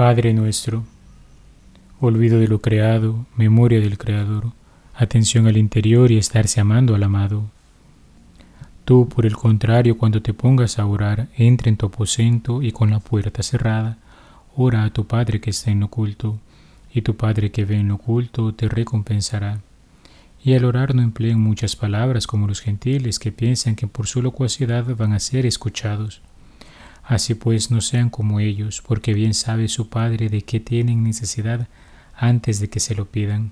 Padre nuestro, olvido de lo creado, memoria del Creador, atención al interior y estarse amando al amado. Tú, por el contrario, cuando te pongas a orar, entra en tu aposento y con la puerta cerrada, ora a tu Padre que está en oculto, y tu Padre que ve en oculto te recompensará. Y al orar no empleen muchas palabras como los gentiles que piensan que por su locuacidad van a ser escuchados. Así pues no sean como ellos, porque bien sabe su Padre de qué tienen necesidad antes de que se lo pidan.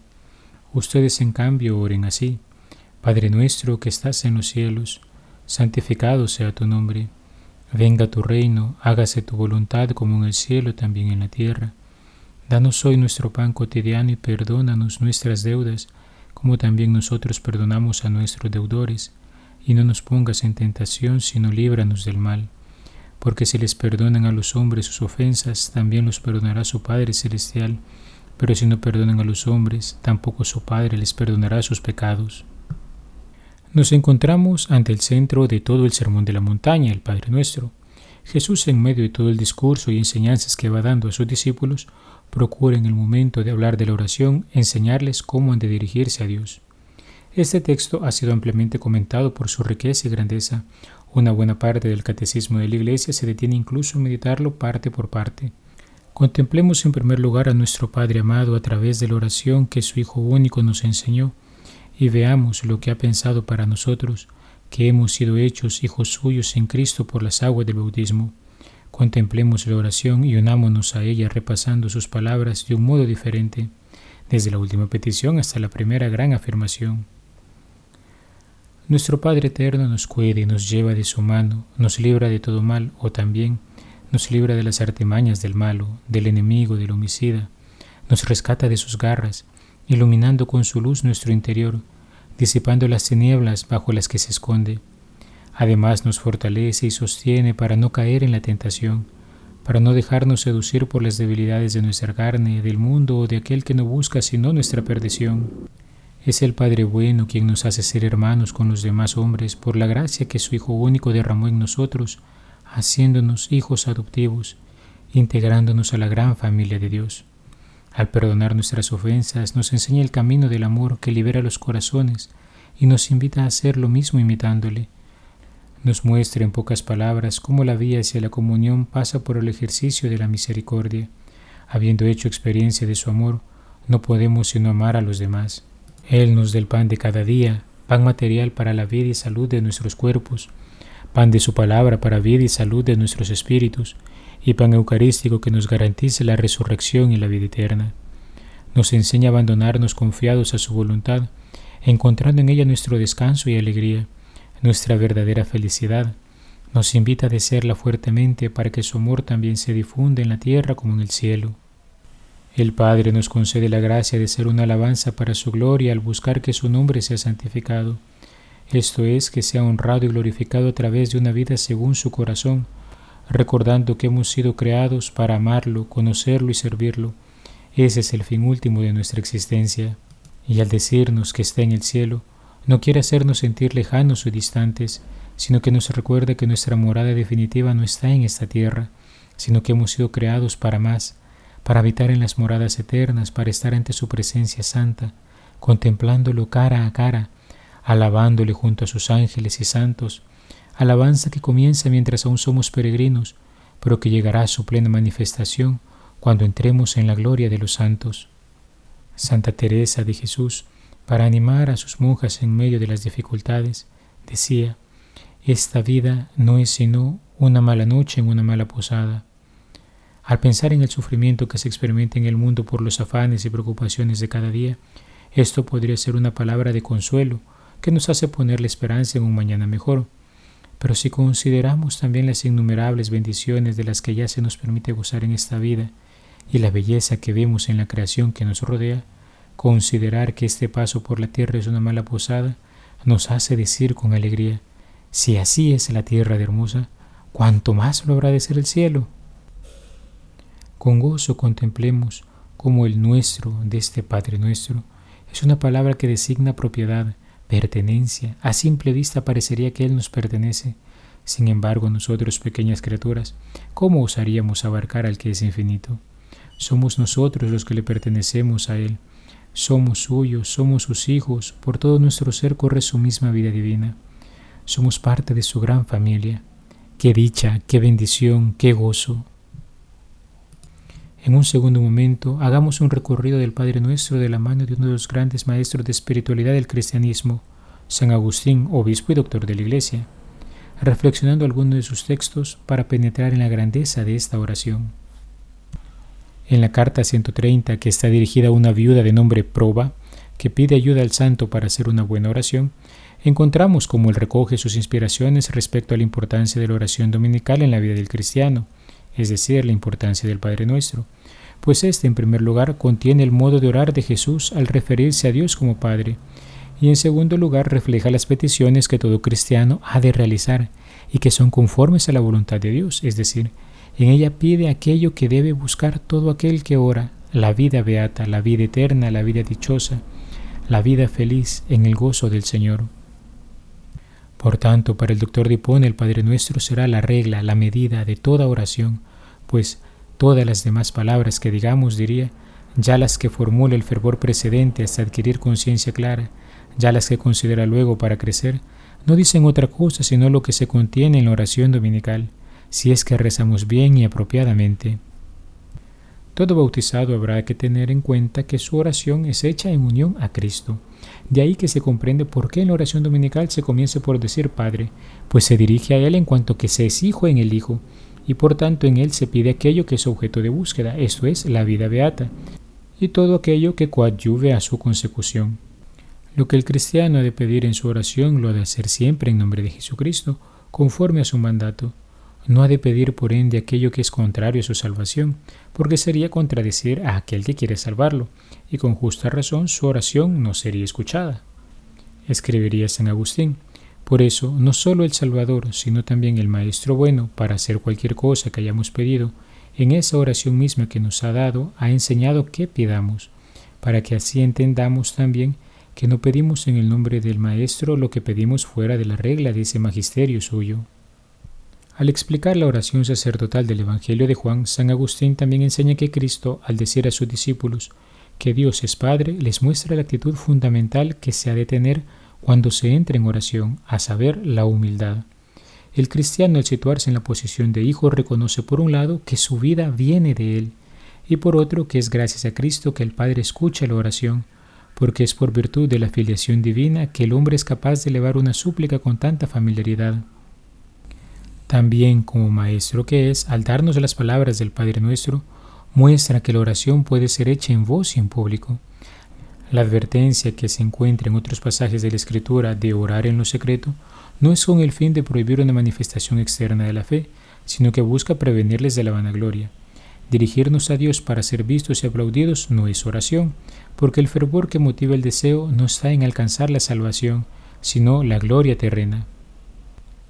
Ustedes en cambio oren así. Padre nuestro que estás en los cielos, santificado sea tu nombre. Venga tu reino, hágase tu voluntad como en el cielo, también en la tierra. Danos hoy nuestro pan cotidiano y perdónanos nuestras deudas, como también nosotros perdonamos a nuestros deudores, y no nos pongas en tentación, sino líbranos del mal. Porque si les perdonan a los hombres sus ofensas, también los perdonará su Padre Celestial, pero si no perdonan a los hombres, tampoco su Padre les perdonará sus pecados. Nos encontramos ante el centro de todo el sermón de la montaña, el Padre Nuestro. Jesús, en medio de todo el discurso y enseñanzas que va dando a sus discípulos, procura en el momento de hablar de la oración enseñarles cómo han de dirigirse a Dios. Este texto ha sido ampliamente comentado por su riqueza y grandeza. Una buena parte del catecismo de la Iglesia se detiene incluso a meditarlo parte por parte. Contemplemos en primer lugar a nuestro Padre amado a través de la oración que su Hijo único nos enseñó y veamos lo que ha pensado para nosotros, que hemos sido hechos hijos suyos en Cristo por las aguas del bautismo. Contemplemos la oración y unámonos a ella repasando sus palabras de un modo diferente, desde la última petición hasta la primera gran afirmación. Nuestro Padre Eterno nos cuida y nos lleva de su mano, nos libra de todo mal o también nos libra de las artimañas del malo, del enemigo, del homicida, nos rescata de sus garras, iluminando con su luz nuestro interior, disipando las tinieblas bajo las que se esconde. Además nos fortalece y sostiene para no caer en la tentación, para no dejarnos seducir por las debilidades de nuestra carne, del mundo o de aquel que no busca sino nuestra perdición. Es el Padre bueno quien nos hace ser hermanos con los demás hombres por la gracia que su Hijo único derramó en nosotros, haciéndonos hijos adoptivos, integrándonos a la gran familia de Dios. Al perdonar nuestras ofensas, nos enseña el camino del amor que libera los corazones y nos invita a hacer lo mismo imitándole. Nos muestra en pocas palabras cómo la vía hacia la comunión pasa por el ejercicio de la misericordia. Habiendo hecho experiencia de su amor, no podemos sino amar a los demás. Él nos da el pan de cada día, pan material para la vida y salud de nuestros cuerpos, pan de su palabra para vida y salud de nuestros espíritus, y pan eucarístico que nos garantice la resurrección y la vida eterna. Nos enseña a abandonarnos confiados a su voluntad, encontrando en ella nuestro descanso y alegría, nuestra verdadera felicidad. Nos invita a desearla fuertemente para que su amor también se difunda en la tierra como en el cielo. El Padre nos concede la gracia de ser una alabanza para su gloria al buscar que su nombre sea santificado. Esto es, que sea honrado y glorificado a través de una vida según su corazón, recordando que hemos sido creados para amarlo, conocerlo y servirlo. Ese es el fin último de nuestra existencia. Y al decirnos que está en el cielo, no quiere hacernos sentir lejanos o distantes, sino que nos recuerda que nuestra morada definitiva no está en esta tierra, sino que hemos sido creados para más, para habitar en las moradas eternas, para estar ante su presencia santa, contemplándolo cara a cara, alabándole junto a sus ángeles y santos, alabanza que comienza mientras aún somos peregrinos, pero que llegará a su plena manifestación cuando entremos en la gloria de los santos. Santa Teresa de Jesús, para animar a sus monjas en medio de las dificultades, decía, esta vida no es sino una mala noche en una mala posada. Al pensar en el sufrimiento que se experimenta en el mundo por los afanes y preocupaciones de cada día, esto podría ser una palabra de consuelo que nos hace poner la esperanza en un mañana mejor. Pero si consideramos también las innumerables bendiciones de las que ya se nos permite gozar en esta vida y la belleza que vemos en la creación que nos rodea, considerar que este paso por la tierra es una mala posada nos hace decir con alegría, si así es la tierra de hermosa, ¿cuánto más lo habrá de ser el cielo? Con gozo contemplemos como el nuestro de este Padre nuestro es una palabra que designa propiedad, pertenencia. A simple vista parecería que Él nos pertenece. Sin embargo, nosotros, pequeñas criaturas, ¿cómo osaríamos abarcar al que es infinito? somos nosotros los que le pertenecemos a Él. Somos suyos, somos sus hijos, por todo nuestro ser corre su misma vida divina. Somos parte de su gran familia. Qué dicha, qué bendición, qué gozo. En un segundo momento, hagamos un recorrido del Padre Nuestro de la mano de uno de los grandes maestros de espiritualidad del cristianismo, San Agustín, obispo y doctor de la Iglesia, reflexionando algunos de sus textos para penetrar en la grandeza de esta oración. En la carta 130, que está dirigida a una viuda de nombre Proba, que pide ayuda al santo para hacer una buena oración, encontramos cómo él recoge sus inspiraciones respecto a la importancia de la oración dominical en la vida del cristiano, es decir, la importancia del Padre Nuestro, pues este en primer lugar contiene el modo de orar de Jesús al referirse a Dios como Padre, y en segundo lugar refleja las peticiones que todo cristiano ha de realizar y que son conformes a la voluntad de Dios, es decir, en ella pide aquello que debe buscar todo aquel que ora, la vida beata, la vida eterna, la vida dichosa, la vida feliz en el gozo del Señor. Por tanto, para el doctor Dipone el Padre Nuestro será la regla, la medida de toda oración, pues todas las demás palabras que digamos, diría, ya las que formule el fervor precedente hasta adquirir conciencia clara, ya las que considera luego para crecer, no dicen otra cosa sino lo que se contiene en la oración dominical, si es que rezamos bien y apropiadamente. Todo bautizado habrá que tener en cuenta que su oración es hecha en unión a Cristo. De ahí que se comprende por qué en la oración dominical se comienza por decir Padre, pues se dirige a Él en cuanto que se es hijo en el Hijo, y por tanto en Él se pide aquello que es objeto de búsqueda, esto es, la vida beata, y todo aquello que coadyuve a su consecución. Lo que el cristiano ha de pedir en su oración lo ha de hacer siempre en nombre de Jesucristo, conforme a su mandato. No ha de pedir por ende aquello que es contrario a su salvación, porque sería contradecir a aquel que quiere salvarlo, y con justa razón su oración no sería escuchada. Escribiría San Agustín. Por eso, no solo el Salvador, sino también el Maestro bueno, para hacer cualquier cosa que hayamos pedido, en esa oración misma que nos ha dado, ha enseñado que pidamos, para que así entendamos también que no pedimos en el nombre del Maestro lo que pedimos fuera de la regla de ese magisterio suyo. Al explicar la oración sacerdotal del Evangelio de Juan, San Agustín también enseña que Cristo, al decir a sus discípulos que Dios es Padre, les muestra la actitud fundamental que se ha de tener cuando se entra en oración, a saber, la humildad. El cristiano al situarse en la posición de hijo reconoce por un lado que su vida viene de Él, y por otro que es gracias a Cristo que el Padre escucha la oración, porque es por virtud de la filiación divina que el hombre es capaz de elevar una súplica con tanta familiaridad. También como maestro que es, al darnos las palabras del Padre nuestro, muestra que la oración puede ser hecha en voz y en público. La advertencia que se encuentra en otros pasajes de la Escritura de orar en lo secreto no es con el fin de prohibir una manifestación externa de la fe, sino que busca prevenirles de la vanagloria. Dirigirnos a Dios para ser vistos y aplaudidos no es oración, porque el fervor que motiva el deseo no está en alcanzar la salvación, sino la gloria terrena.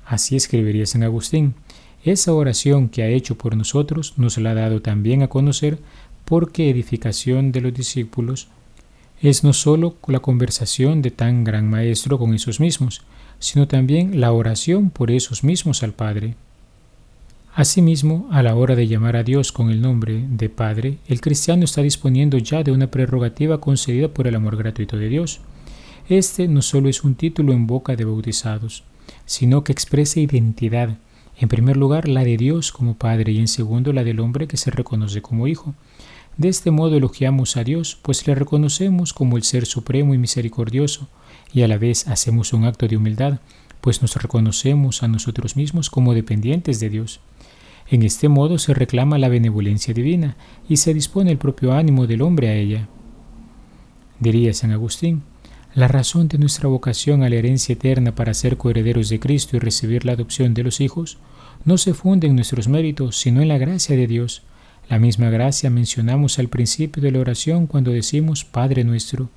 Así escribiría San Agustín. Esa oración que ha hecho por nosotros nos la ha dado también a conocer porque edificación de los discípulos es no sólo la conversación de tan gran maestro con esos mismos, sino también la oración por esos mismos al Padre. Asimismo, a la hora de llamar a Dios con el nombre de Padre, el cristiano está disponiendo ya de una prerrogativa concedida por el amor gratuito de Dios. Este no solo es un título en boca de bautizados, sino que expresa identidad, en primer lugar la de Dios como Padre y en segundo la del hombre que se reconoce como Hijo. De este modo elogiamos a Dios, pues le reconocemos como el Ser Supremo y Misericordioso, y a la vez hacemos un acto de humildad, pues nos reconocemos a nosotros mismos como dependientes de Dios. En este modo se reclama la benevolencia divina y se dispone el propio ánimo del hombre a ella. Diría San Agustín, la razón de nuestra vocación a la herencia eterna para ser coherederos de Cristo y recibir la adopción de los hijos no se funde en nuestros méritos, sino en la gracia de Dios. La misma gracia mencionamos al principio de la oración cuando decimos Padre nuestro.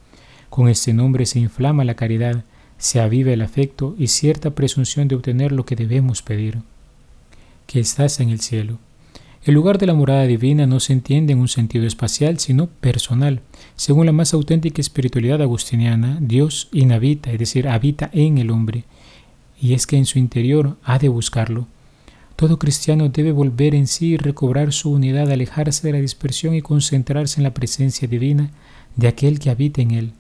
Con este nombre se inflama la caridad, se aviva el afecto y cierta presunción de obtener lo que debemos pedir que estás en el cielo. El lugar de la morada divina no se entiende en un sentido espacial, sino personal. Según la más auténtica espiritualidad agustiniana, Dios inhabita, es decir, habita en el hombre, y es que en su interior ha de buscarlo. Todo cristiano debe volver en sí y recobrar su unidad, alejarse de la dispersión y concentrarse en la presencia divina de aquel que habita en él.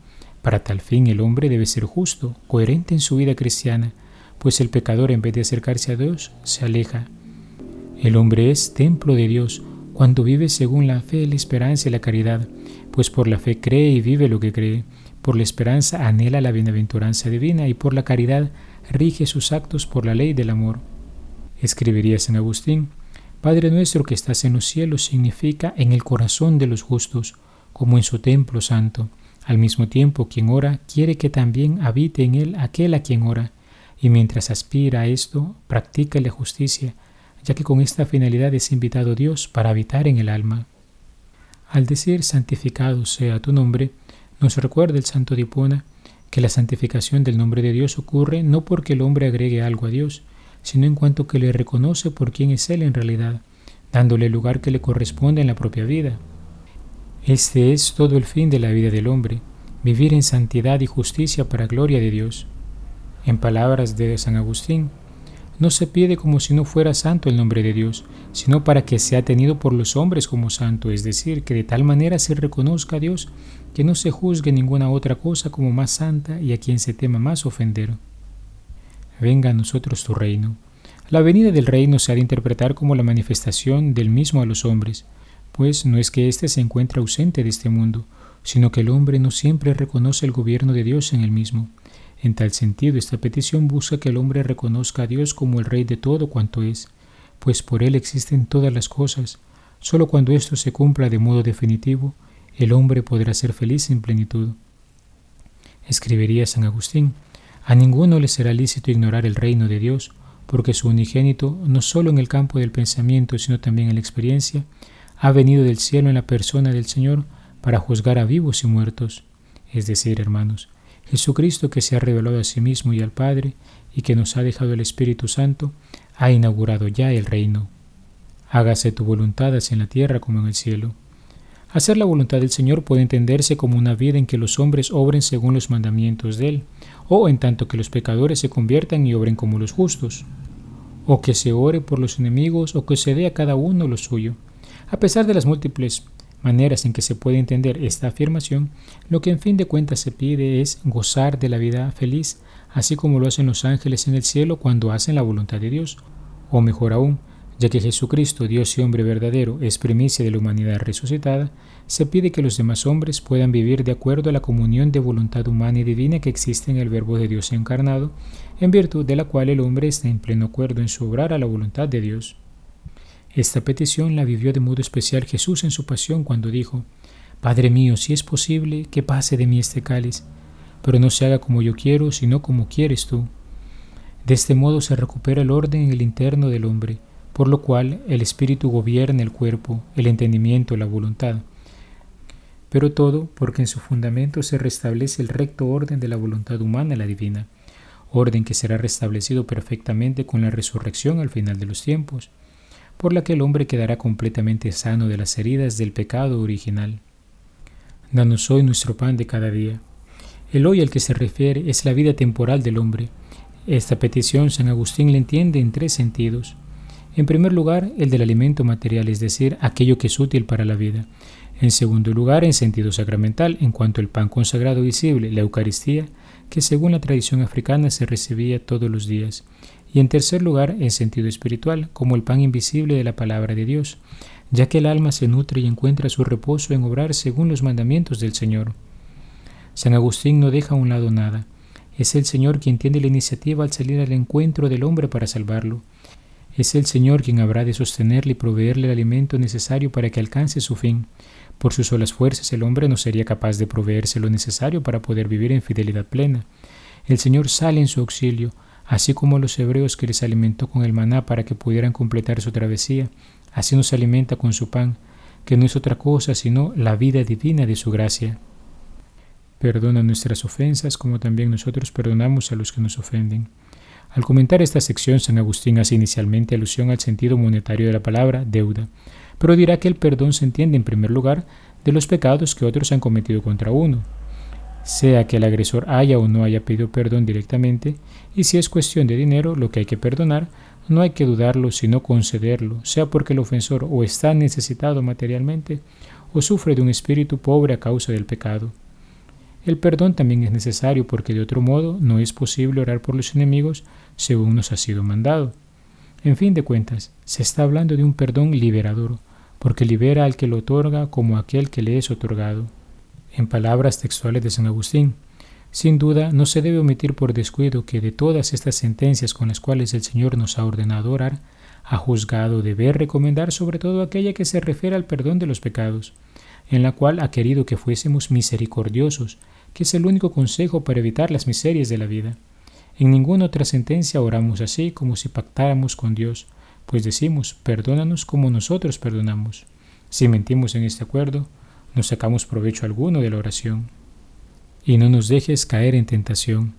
Para tal fin el hombre debe ser justo, coherente en su vida cristiana, pues el pecador en vez de acercarse a Dios se aleja. El hombre es templo de Dios cuando vive según la fe, la esperanza y la caridad, pues por la fe cree y vive lo que cree, por la esperanza anhela la bienaventuranza divina y por la caridad rige sus actos por la ley del amor. Escribiría San Agustín, Padre nuestro que estás en los cielos significa en el corazón de los justos, como en su templo santo. Al mismo tiempo, quien ora quiere que también habite en él aquel a quien ora, y mientras aspira a esto, practica la justicia, ya que con esta finalidad es invitado Dios para habitar en el alma. Al decir santificado sea tu nombre, nos recuerda el santo Dipona que la santificación del nombre de Dios ocurre no porque el hombre agregue algo a Dios, sino en cuanto que le reconoce por quién es Él en realidad, dándole el lugar que le corresponde en la propia vida. Este es todo el fin de la vida del hombre, vivir en santidad y justicia para gloria de Dios. En palabras de San Agustín, no se pide como si no fuera santo el nombre de Dios, sino para que sea tenido por los hombres como santo, es decir, que de tal manera se reconozca a Dios que no se juzgue ninguna otra cosa como más santa y a quien se tema más ofender venga a nosotros tu reino. La venida del reino se ha de interpretar como la manifestación del mismo a los hombres, pues no es que éste se encuentre ausente de este mundo, sino que el hombre no siempre reconoce el gobierno de Dios en el mismo. En tal sentido, esta petición busca que el hombre reconozca a Dios como el Rey de todo cuanto es, pues por Él existen todas las cosas. Solo cuando esto se cumpla de modo definitivo, el hombre podrá ser feliz en plenitud. Escribiría San Agustín, a ninguno le será lícito ignorar el reino de Dios, porque su unigénito, no solo en el campo del pensamiento, sino también en la experiencia, ha venido del cielo en la persona del Señor para juzgar a vivos y muertos. Es decir, hermanos, Jesucristo que se ha revelado a sí mismo y al Padre, y que nos ha dejado el Espíritu Santo, ha inaugurado ya el reino. Hágase tu voluntad así en la tierra como en el cielo. Hacer la voluntad del Señor puede entenderse como una vida en que los hombres obren según los mandamientos de Él, o en tanto que los pecadores se conviertan y obren como los justos, o que se ore por los enemigos, o que se dé a cada uno lo suyo. A pesar de las múltiples maneras en que se puede entender esta afirmación, lo que en fin de cuentas se pide es gozar de la vida feliz, así como lo hacen los ángeles en el cielo cuando hacen la voluntad de Dios, o mejor aún, ya que Jesucristo, Dios y hombre verdadero, es primicia de la humanidad resucitada, se pide que los demás hombres puedan vivir de acuerdo a la comunión de voluntad humana y divina que existe en el Verbo de Dios encarnado, en virtud de la cual el hombre está en pleno acuerdo en su obrar a la voluntad de Dios. Esta petición la vivió de modo especial Jesús en su pasión cuando dijo, Padre mío, si es posible, que pase de mí este cáliz, pero no se haga como yo quiero, sino como quieres tú. De este modo se recupera el orden en el interno del hombre, por lo cual el espíritu gobierna el cuerpo, el entendimiento, la voluntad. Pero todo porque en su fundamento se restablece el recto orden de la voluntad humana, la divina, orden que será restablecido perfectamente con la resurrección al final de los tiempos, por la que el hombre quedará completamente sano de las heridas del pecado original. Danos hoy nuestro pan de cada día. El hoy al que se refiere es la vida temporal del hombre. Esta petición San Agustín le entiende en tres sentidos. En primer lugar, el del alimento material, es decir, aquello que es útil para la vida. En segundo lugar, en sentido sacramental, en cuanto al pan consagrado visible, la Eucaristía, que según la tradición africana se recibía todos los días. Y en tercer lugar, en sentido espiritual, como el pan invisible de la palabra de Dios, ya que el alma se nutre y encuentra su reposo en obrar según los mandamientos del Señor. San Agustín no deja a un lado nada. Es el Señor quien tiene la iniciativa al salir al encuentro del hombre para salvarlo. Es el Señor quien habrá de sostenerle y proveerle el alimento necesario para que alcance su fin. Por sus solas fuerzas el hombre no sería capaz de proveerse lo necesario para poder vivir en fidelidad plena. El Señor sale en su auxilio, así como los hebreos que les alimentó con el maná para que pudieran completar su travesía, así nos alimenta con su pan, que no es otra cosa sino la vida divina de su gracia. Perdona nuestras ofensas como también nosotros perdonamos a los que nos ofenden. Al comentar esta sección, San Agustín hace inicialmente alusión al sentido monetario de la palabra deuda, pero dirá que el perdón se entiende en primer lugar de los pecados que otros han cometido contra uno, sea que el agresor haya o no haya pedido perdón directamente, y si es cuestión de dinero lo que hay que perdonar, no hay que dudarlo sino concederlo, sea porque el ofensor o está necesitado materialmente o sufre de un espíritu pobre a causa del pecado. El perdón también es necesario porque de otro modo no es posible orar por los enemigos según nos ha sido mandado. En fin de cuentas, se está hablando de un perdón liberador, porque libera al que lo otorga como aquel que le es otorgado. En palabras textuales de San Agustín, sin duda, no se debe omitir por descuido que de todas estas sentencias con las cuales el Señor nos ha ordenado orar, ha juzgado deber recomendar sobre todo aquella que se refiere al perdón de los pecados, en la cual ha querido que fuésemos misericordiosos, que es el único consejo para evitar las miserias de la vida. En ninguna otra sentencia oramos así como si pactáramos con Dios, pues decimos, perdónanos como nosotros perdonamos. Si mentimos en este acuerdo, no sacamos provecho alguno de la oración y no nos dejes caer en tentación.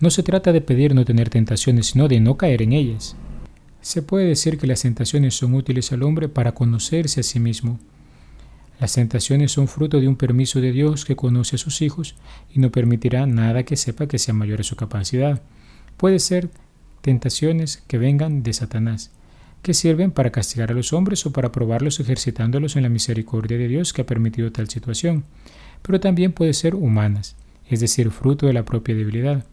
No se trata de pedir no tener tentaciones, sino de no caer en ellas. Se puede decir que las tentaciones son útiles al hombre para conocerse a sí mismo. Las tentaciones son fruto de un permiso de Dios que conoce a sus hijos y no permitirá nada que sepa que sea mayor a su capacidad. Puede ser tentaciones que vengan de Satanás, que sirven para castigar a los hombres o para probarlos ejercitándolos en la misericordia de Dios que ha permitido tal situación pero también puede ser humanas, es decir, fruto de la propia debilidad.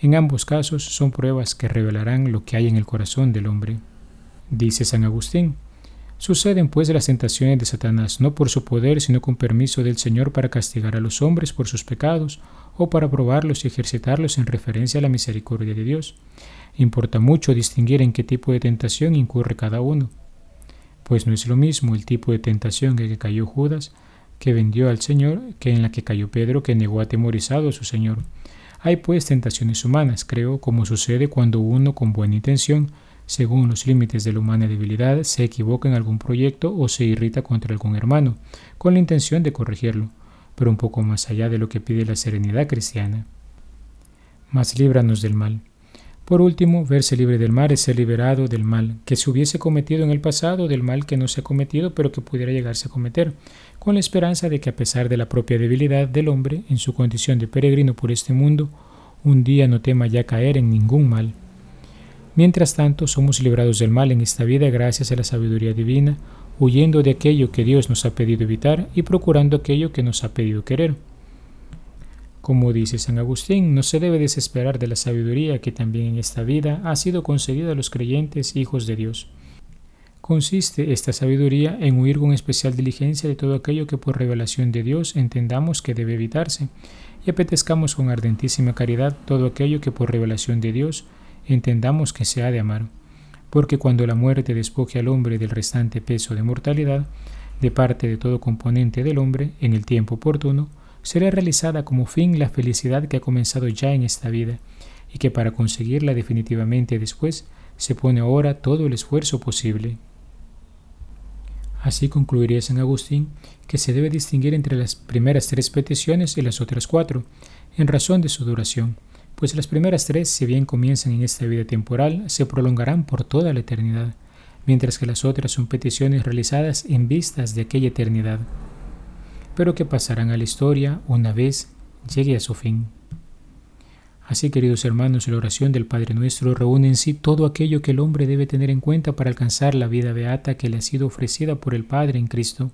En ambos casos son pruebas que revelarán lo que hay en el corazón del hombre. Dice San Agustín, Suceden pues las tentaciones de Satanás no por su poder, sino con permiso del Señor para castigar a los hombres por sus pecados o para probarlos y ejercitarlos en referencia a la misericordia de Dios. Importa mucho distinguir en qué tipo de tentación incurre cada uno, pues no es lo mismo el tipo de tentación en que cayó Judas que vendió al Señor que en la que cayó Pedro que negó atemorizado a su Señor. Hay pues tentaciones humanas, creo, como sucede cuando uno con buena intención, según los límites de la humana debilidad, se equivoca en algún proyecto o se irrita contra algún hermano, con la intención de corregirlo, pero un poco más allá de lo que pide la serenidad cristiana. Mas líbranos del mal. Por último, verse libre del mal es ser liberado del mal que se hubiese cometido en el pasado, del mal que no se ha cometido, pero que pudiera llegarse a cometer, con la esperanza de que a pesar de la propia debilidad del hombre en su condición de peregrino por este mundo, un día no tema ya caer en ningún mal. Mientras tanto, somos librados del mal en esta vida gracias a la sabiduría divina, huyendo de aquello que Dios nos ha pedido evitar y procurando aquello que nos ha pedido querer. Como dice San Agustín, no se debe desesperar de la sabiduría que también en esta vida ha sido concedida a los creyentes hijos de Dios. Consiste esta sabiduría en huir con especial diligencia de todo aquello que por revelación de Dios entendamos que debe evitarse, y apetezcamos con ardentísima caridad todo aquello que por revelación de Dios entendamos que se ha de amar. Porque cuando la muerte despoje al hombre del restante peso de mortalidad, de parte de todo componente del hombre, en el tiempo oportuno, será realizada como fin la felicidad que ha comenzado ya en esta vida, y que para conseguirla definitivamente después se pone ahora todo el esfuerzo posible. Así concluiría San Agustín que se debe distinguir entre las primeras tres peticiones y las otras cuatro, en razón de su duración, pues las primeras tres, si bien comienzan en esta vida temporal, se prolongarán por toda la eternidad, mientras que las otras son peticiones realizadas en vistas de aquella eternidad, pero que pasarán a la historia una vez llegue a su fin. Así, queridos hermanos, la oración del Padre Nuestro reúne en sí todo aquello que el hombre debe tener en cuenta para alcanzar la vida beata que le ha sido ofrecida por el Padre en Cristo.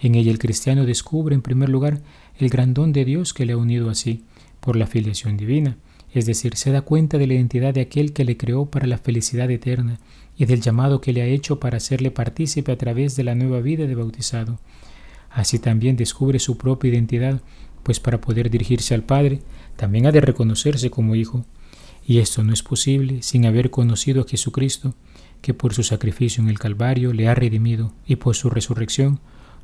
En ella el cristiano descubre, en primer lugar, el gran don de Dios que le ha unido así, por la filiación divina, es decir, se da cuenta de la identidad de aquel que le creó para la felicidad eterna y del llamado que le ha hecho para hacerle partícipe a través de la nueva vida de bautizado. Así también descubre su propia identidad, pues para poder dirigirse al Padre, también ha de reconocerse como hijo, y esto no es posible sin haber conocido a Jesucristo, que por su sacrificio en el Calvario le ha redimido y por su resurrección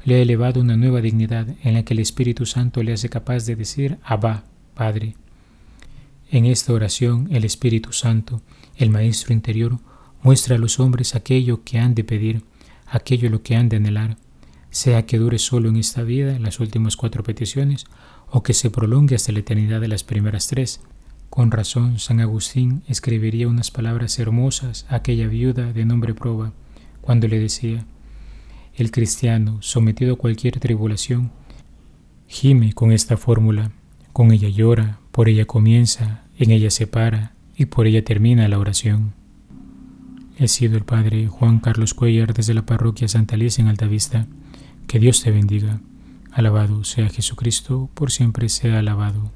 le ha elevado una nueva dignidad en la que el Espíritu Santo le hace capaz de decir Abba, Padre. En esta oración el Espíritu Santo, el Maestro interior, muestra a los hombres aquello que han de pedir, aquello lo que han de anhelar, sea que dure solo en esta vida las últimas cuatro peticiones, o que se prolongue hasta la eternidad de las primeras tres. Con razón, San Agustín escribiría unas palabras hermosas a aquella viuda de nombre Proba, cuando le decía, el cristiano, sometido a cualquier tribulación, gime con esta fórmula, con ella llora, por ella comienza, en ella se para y por ella termina la oración. He sido el Padre Juan Carlos Cuellar desde la parroquia Santa Alicia en Altavista. Que Dios te bendiga. Alabado sea Jesucristo, por siempre sea alabado.